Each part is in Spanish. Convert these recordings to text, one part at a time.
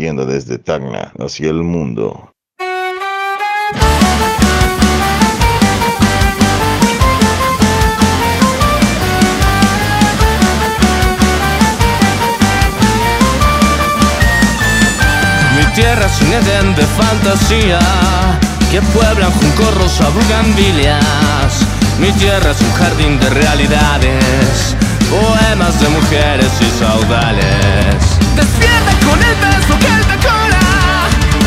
Desde Tacna hacia el mundo. Mi tierra es un Edén de fantasía que pueblan junco rosa bugambilias. Mi tierra es un jardín de realidades, poemas de mujeres y saudales. Despierta con el beso que él decora.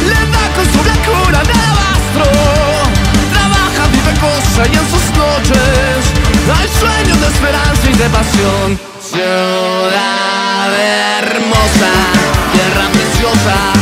Le da con su blancura de alabastro Trabaja, vive, cosa y en sus noches Hay sueños de esperanza y de pasión. Ciudad hermosa, tierra preciosa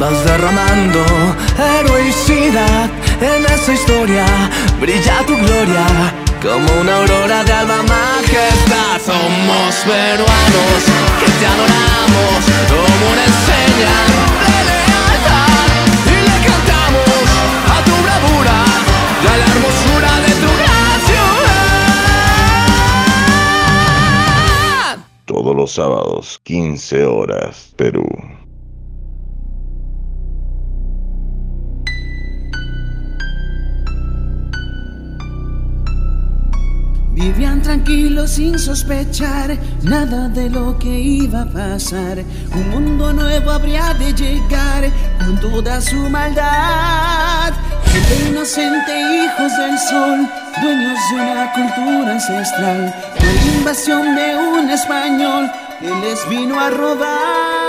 vas derramando heroicidad en esta historia. Brilla tu gloria como una aurora de alma majestad. Somos peruanos que te adoramos como una enseña todos los sábados, 15 horas, Perú. Vivían tranquilos sin sospechar nada de lo que iba a pasar. Un mundo nuevo habría de llegar con toda su maldad. Gente inocente, hijos del sol, dueños de una cultura ancestral. La invasión de un español que les vino a robar.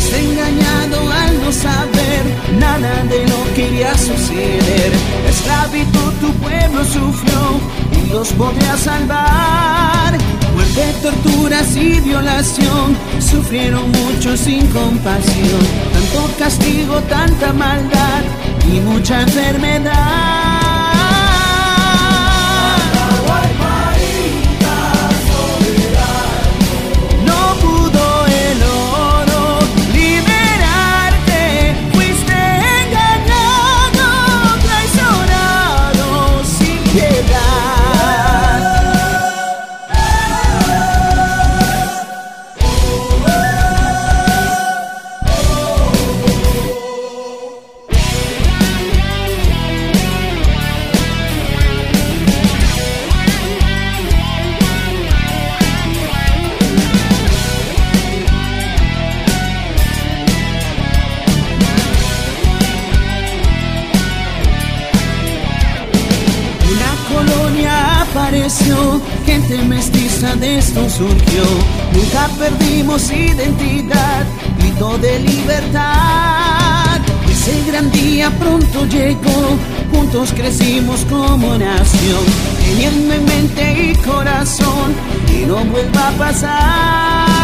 Fuiste engañado al no saber nada de lo que iba a suceder. La esclavitud tu pueblo sufrió y los podría salvar. Muerte, torturas y violación sufrieron mucho sin compasión. Tanto castigo, tanta maldad y mucha enfermedad. De esto surgió. Nunca perdimos identidad, grito de libertad. Ese gran día pronto llegó, juntos crecimos como nación, teniendo en mente y corazón y no vuelva a pasar.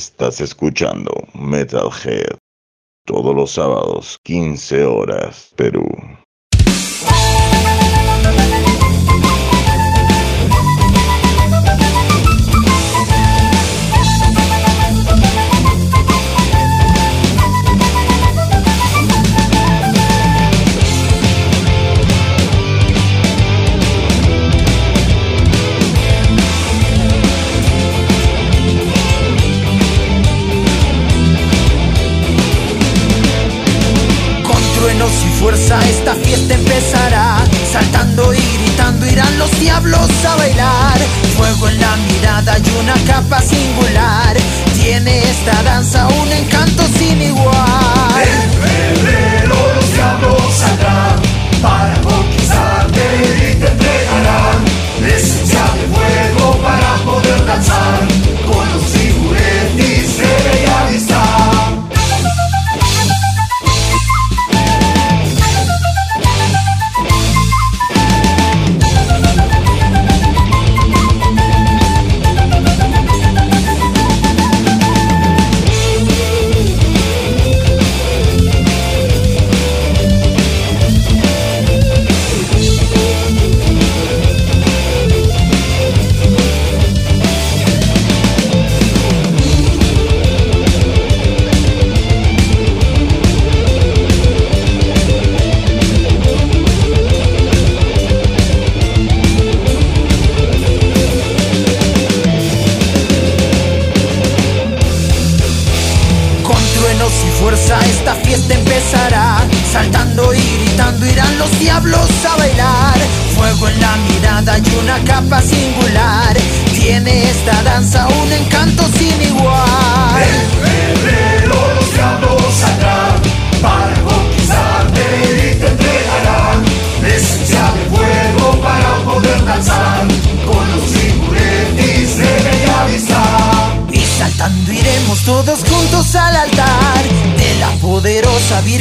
Estás escuchando Metalhead. Todos los sábados, 15 horas, Perú.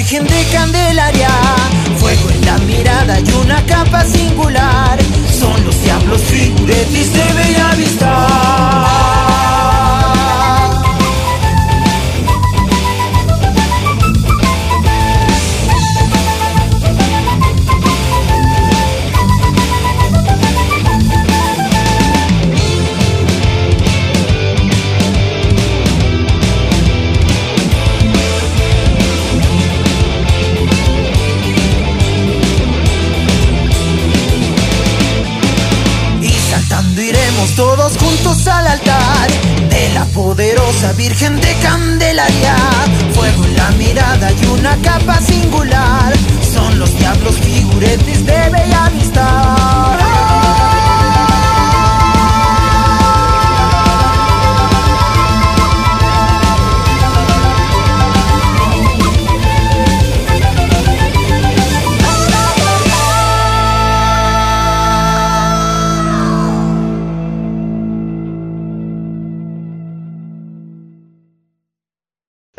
can do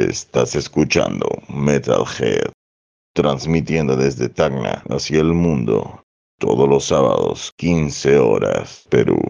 Estás escuchando Metalhead, transmitiendo desde Tacna hacia el mundo, todos los sábados, 15 horas, Perú.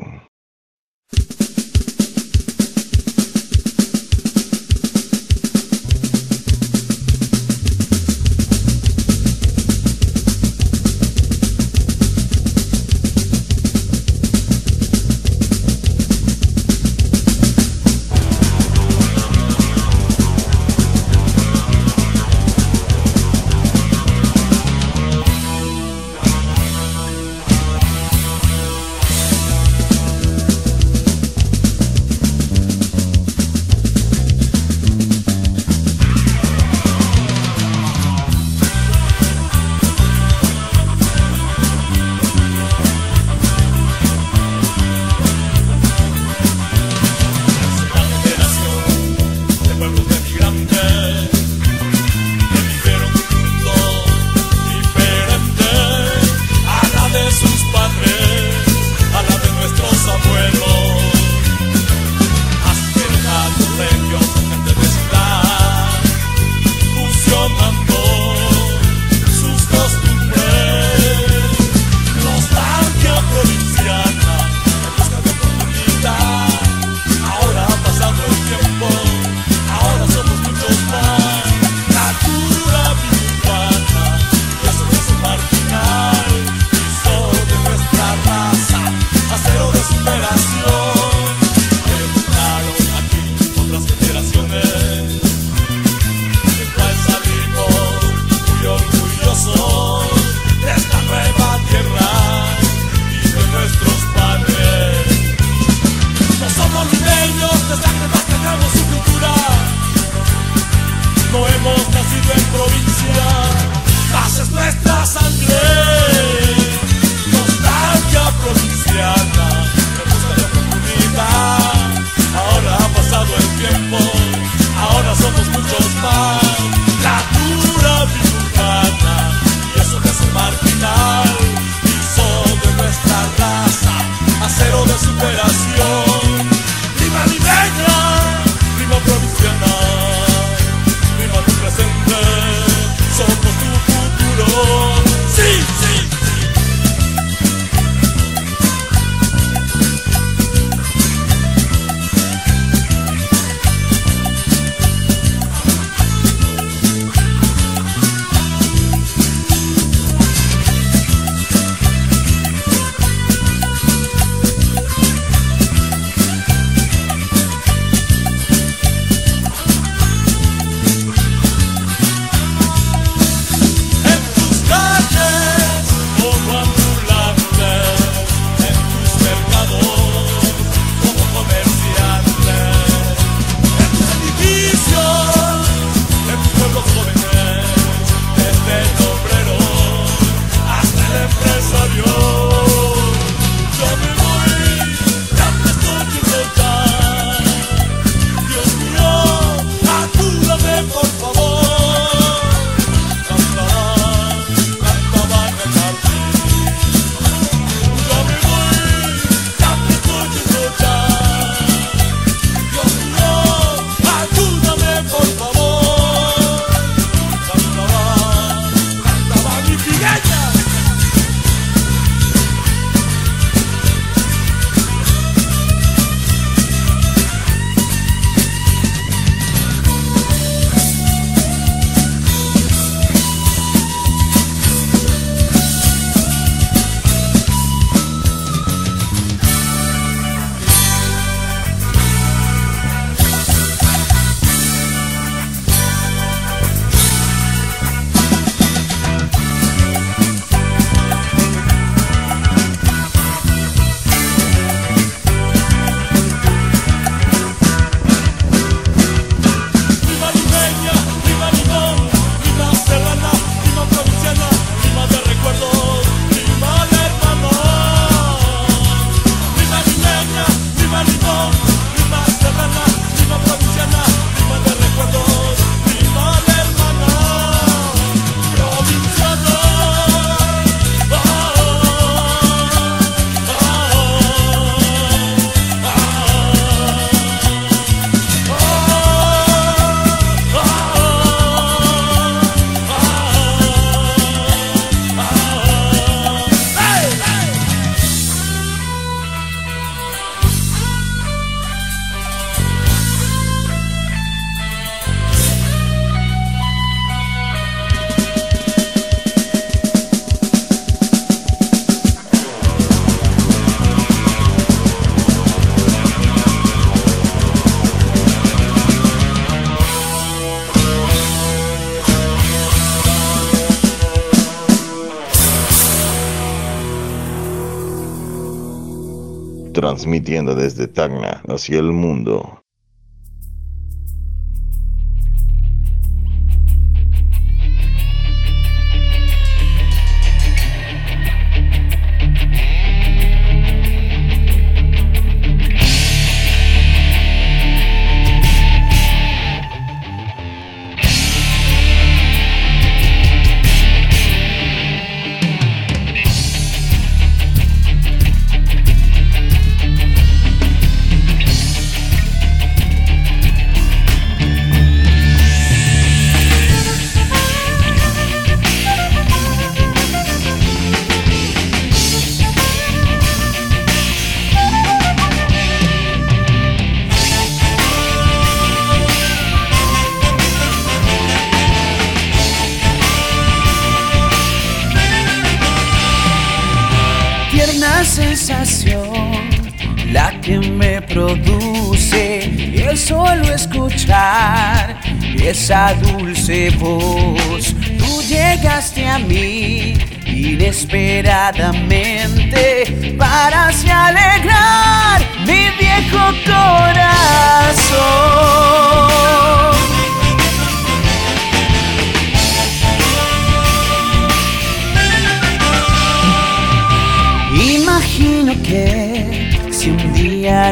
Transmitiendo desde Tacna hacia el mundo.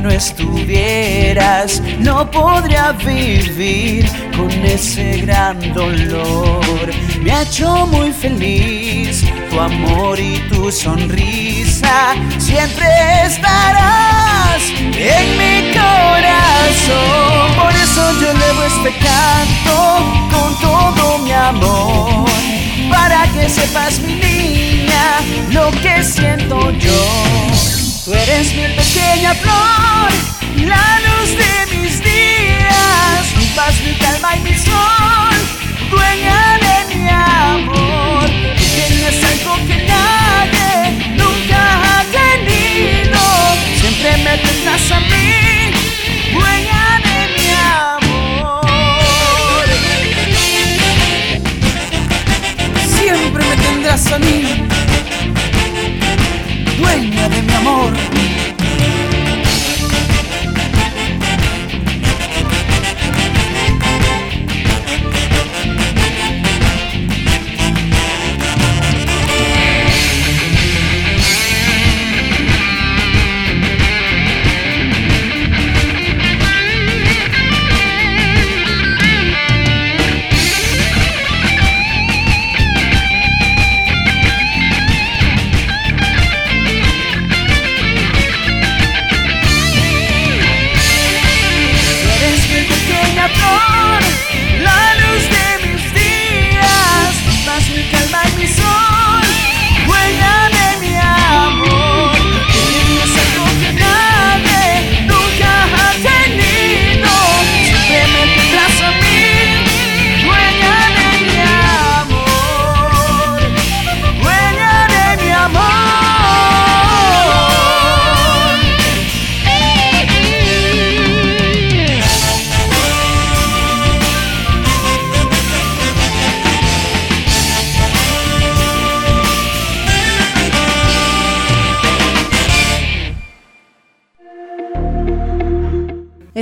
No estuvieras, no podría vivir con ese gran dolor. Me ha hecho muy feliz tu amor y tu sonrisa. Siempre estarás en mi corazón. Por eso yo elevo este canto con todo mi amor. Para que sepas, mi niña, lo que siento yo. Tú eres mi pequeña flor, la luz de mis días, mi paz, mi calma y mi sol, dueña de mi amor. Tienes algo que nadie nunca ha tenido, siempre me tendrás a mí, dueña de mi amor. Siempre me tendrás a mí, dueña de mi amor. Eres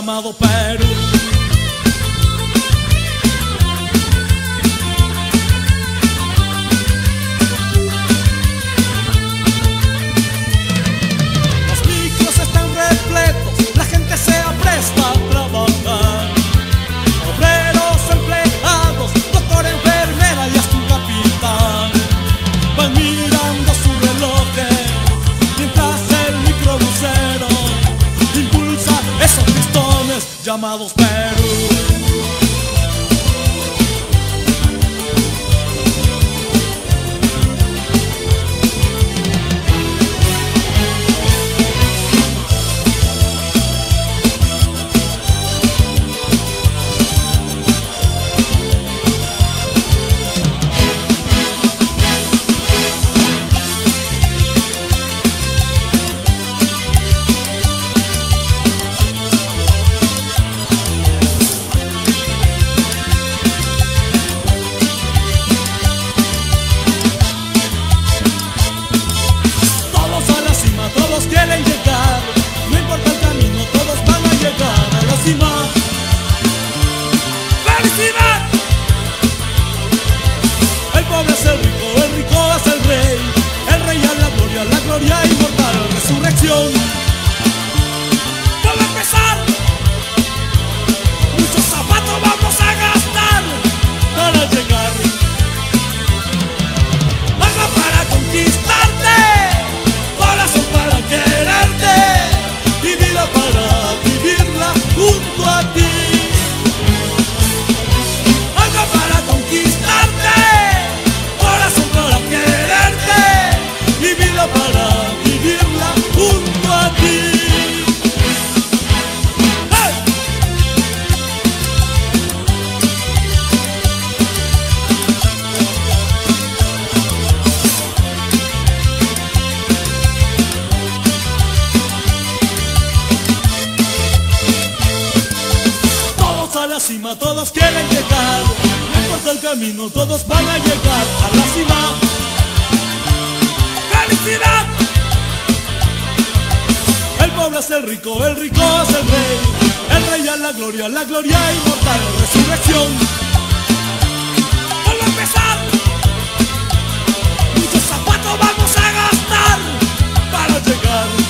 Llamado Perú. Los micros están repletos, la gente se apresta llamados Perú. Cima, todos quieren llegar. No importa el camino, todos van a llegar a la cima. ¡Felicidad! El pobre es el rico, el rico es el rey. El rey a la gloria, la gloria inmortal, resurrección. Vamos a empezar. Muchos zapatos vamos a gastar para llegar.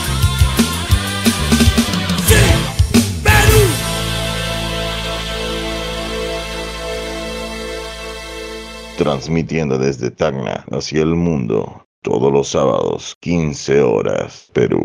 Transmitiendo desde Tacna hacia el mundo, todos los sábados, 15 horas, Perú.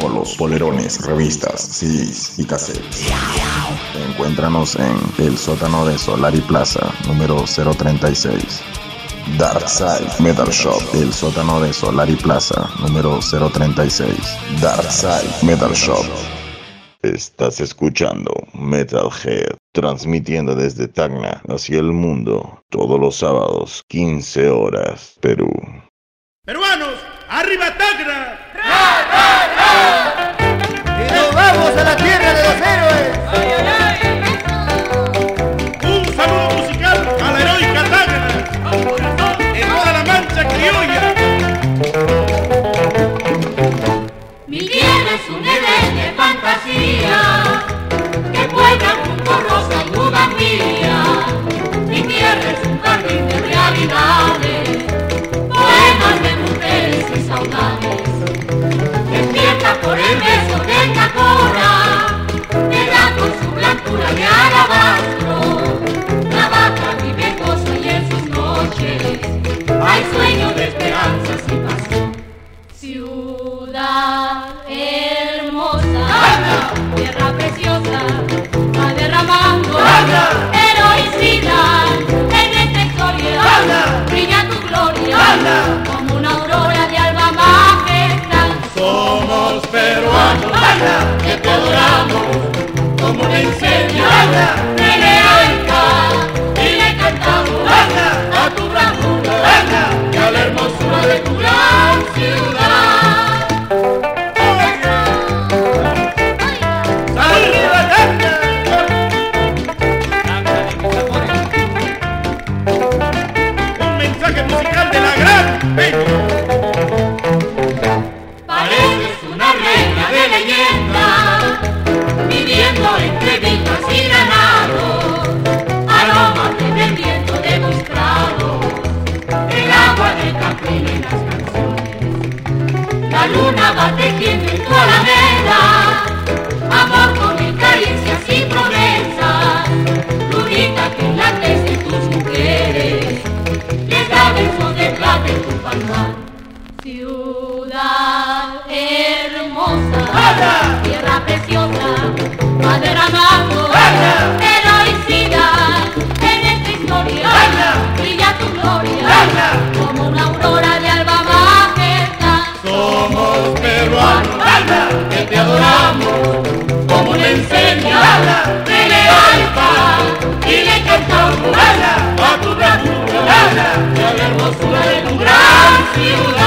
Polos, polerones, revistas, CDs y cassettes. Encuéntranos en el sótano de Solari Plaza, número 036. Darkside Metal Shop, el sótano de Solari Plaza, número 036. Darkside Metal Shop. Estás escuchando Metalhead, transmitiendo desde Tacna hacia el mundo, todos los sábados, 15 horas, Perú. Peruanos, arriba Tacna. Y nos vamos a la tierra de los héroes. Peruanos que te adoramos como una de heroica y le cantamos. A tu bravura. Y a la hermosura de tu gran ciudad. Tierra preciosa, va derramando heroicidad en esta historia. Brilla tu gloria como una aurora de alba majestad. Somos peruanos que te adoramos como una enseña de lealtad. Y le cantamos a tu bravura y a la hermosura de tu gran ciudad.